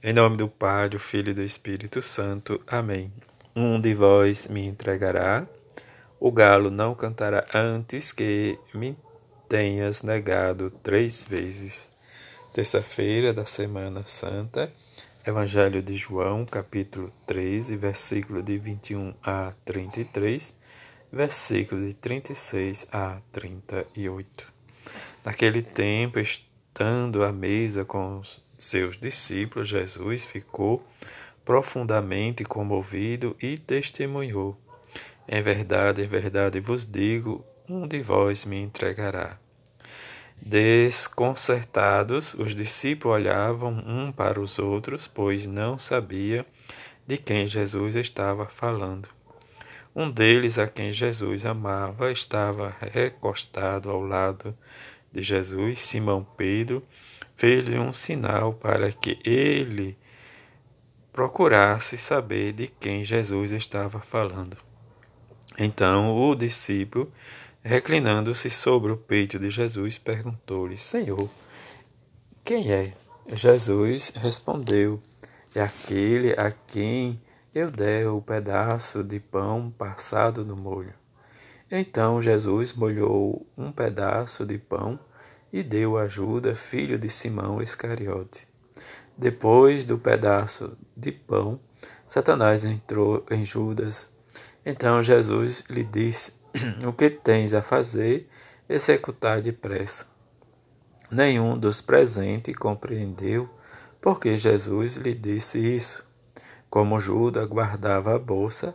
Em nome do Pai, do Filho e do Espírito Santo. Amém. Um de vós me entregará, o galo não cantará antes que me tenhas negado três vezes. Terça-feira da Semana Santa, Evangelho de João, capítulo 13, versículo de 21 a 33, versículo de 36 a 38. Naquele tempo, estando à mesa com seus discípulos, Jesus ficou profundamente comovido e testemunhou: Em verdade, em verdade vos digo, um de vós me entregará. Desconcertados, os discípulos olhavam um para os outros, pois não sabia de quem Jesus estava falando. Um deles, a quem Jesus amava, estava recostado ao lado de Jesus, Simão Pedro, fez-lhe um sinal para que ele procurasse saber de quem Jesus estava falando. Então o discípulo, reclinando-se sobre o peito de Jesus, perguntou-lhe: Senhor, quem é? Jesus respondeu: É aquele a quem eu der o pedaço de pão passado no molho. Então Jesus molhou um pedaço de pão e deu a Judas, filho de Simão Iscariote. Depois do pedaço de pão, Satanás entrou em Judas. Então Jesus lhe disse: O que tens a fazer, executar depressa. Nenhum dos presentes compreendeu porque Jesus lhe disse isso. Como Judas guardava a bolsa,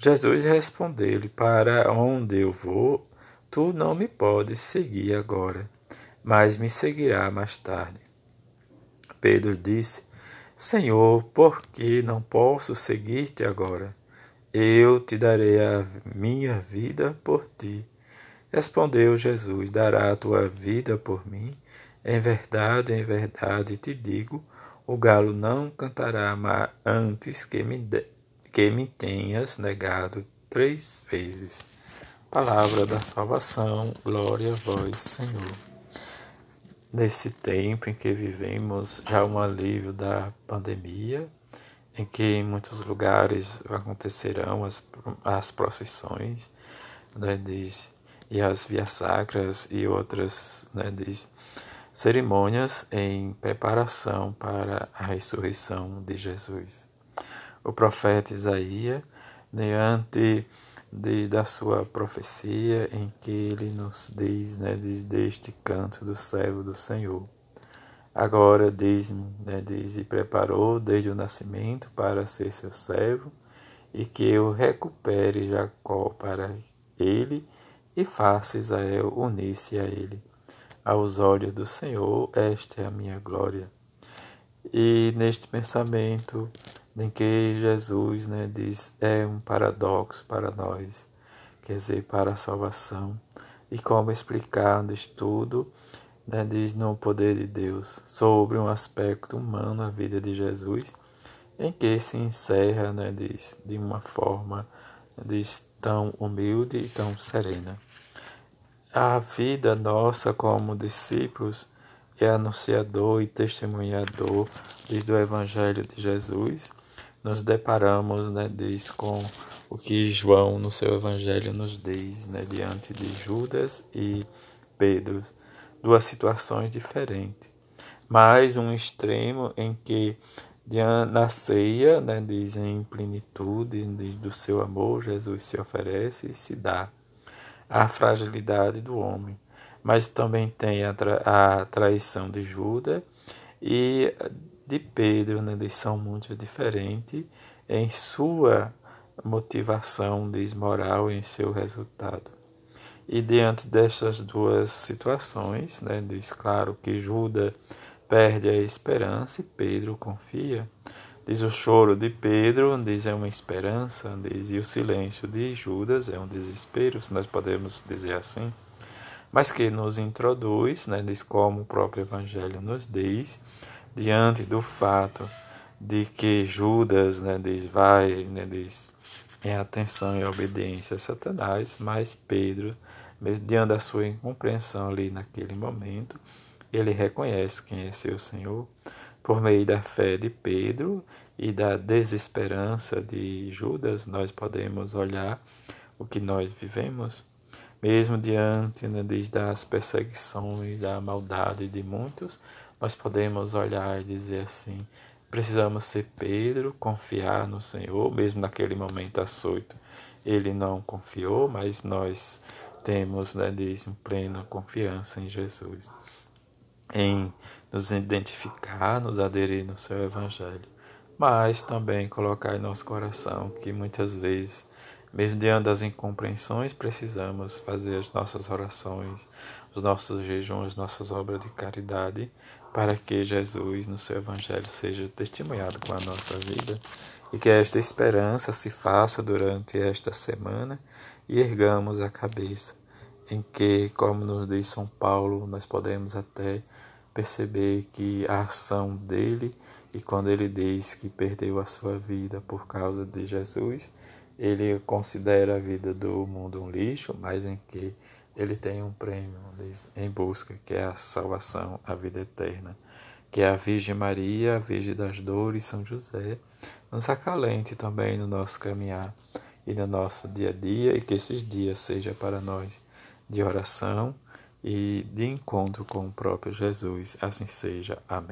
Jesus respondeu-lhe: Para onde eu vou, tu não me podes seguir agora, mas me seguirá mais tarde. Pedro disse: Senhor, por que não posso seguir-te agora? Eu te darei a minha vida por ti. Respondeu Jesus: Dará a tua vida por mim? Em verdade, em verdade te digo: o galo não cantará antes que me, de, que me tenhas negado três vezes. Palavra da salvação, glória a vós, Senhor nesse tempo em que vivemos já um alívio da pandemia, em que em muitos lugares acontecerão as, as procissões né, diz, e as vias sacras e outras né, diz, cerimônias em preparação para a ressurreição de Jesus. O profeta Isaías, diante desde a sua profecia em que ele nos diz, né, diz deste canto do servo do Senhor. Agora diz-me, né, diz, e preparou desde o nascimento para ser seu servo, e que eu recupere Jacó para ele e faça Israel unir-se a ele. Aos olhos do Senhor, esta é a minha glória. E neste pensamento, em que Jesus né, diz é um paradoxo para nós, quer dizer, para a salvação. E como explicar no estudo, né, diz no poder de Deus, sobre um aspecto humano na vida de Jesus, em que se encerra, né, diz, de uma forma diz, tão humilde e tão serena. A vida nossa como discípulos é anunciador e testemunhador desde o Evangelho de Jesus nos deparamos, né, diz, com o que João no seu evangelho nos diz, né, diante de Judas e Pedro, duas situações diferentes. Mais um extremo em que na ceia, né, diz em plenitude do seu amor, Jesus se oferece e se dá. a fragilidade do homem, mas também tem a, tra a traição de Judas e de Pedro, né? eles muito diferentes em sua motivação desmoral em seu resultado. E diante destas duas situações, né, diz claro que Judas perde a esperança e Pedro confia. Diz o choro de Pedro, diz é uma esperança, diz e o silêncio de Judas é um desespero, se nós podemos dizer assim. Mas que nos introduz, né, diz como o próprio Evangelho nos diz, diante do fato de que Judas né, diz, vai, né, diz, em atenção e obediência a Satanás, mas Pedro, diante da sua incompreensão ali naquele momento, ele reconhece quem é seu Senhor por meio da fé de Pedro e da desesperança de Judas, nós podemos olhar o que nós vivemos, mesmo diante né, das perseguições, da maldade de muitos, nós podemos olhar e dizer assim: Precisamos ser Pedro, confiar no Senhor, mesmo naquele momento açoito. Ele não confiou, mas nós temos, né, diz, plena confiança em Jesus, em nos identificar, nos aderir no seu Evangelho, mas também colocar em nosso coração que muitas vezes, mesmo diante das incompreensões, precisamos fazer as nossas orações, os nossos jejuns, nossas obras de caridade para que Jesus, no seu Evangelho, seja testemunhado com a nossa vida e que esta esperança se faça durante esta semana e ergamos a cabeça, em que, como nos diz São Paulo, nós podemos até perceber que a ação dele e quando ele diz que perdeu a sua vida por causa de Jesus, ele considera a vida do mundo um lixo, mas em que ele tem um prêmio em busca, que é a salvação, a vida eterna, que é a Virgem Maria, a Virgem das Dores, São José, nos acalente também no nosso caminhar e no nosso dia a dia, e que esses dias seja para nós de oração e de encontro com o próprio Jesus. Assim seja. Amém.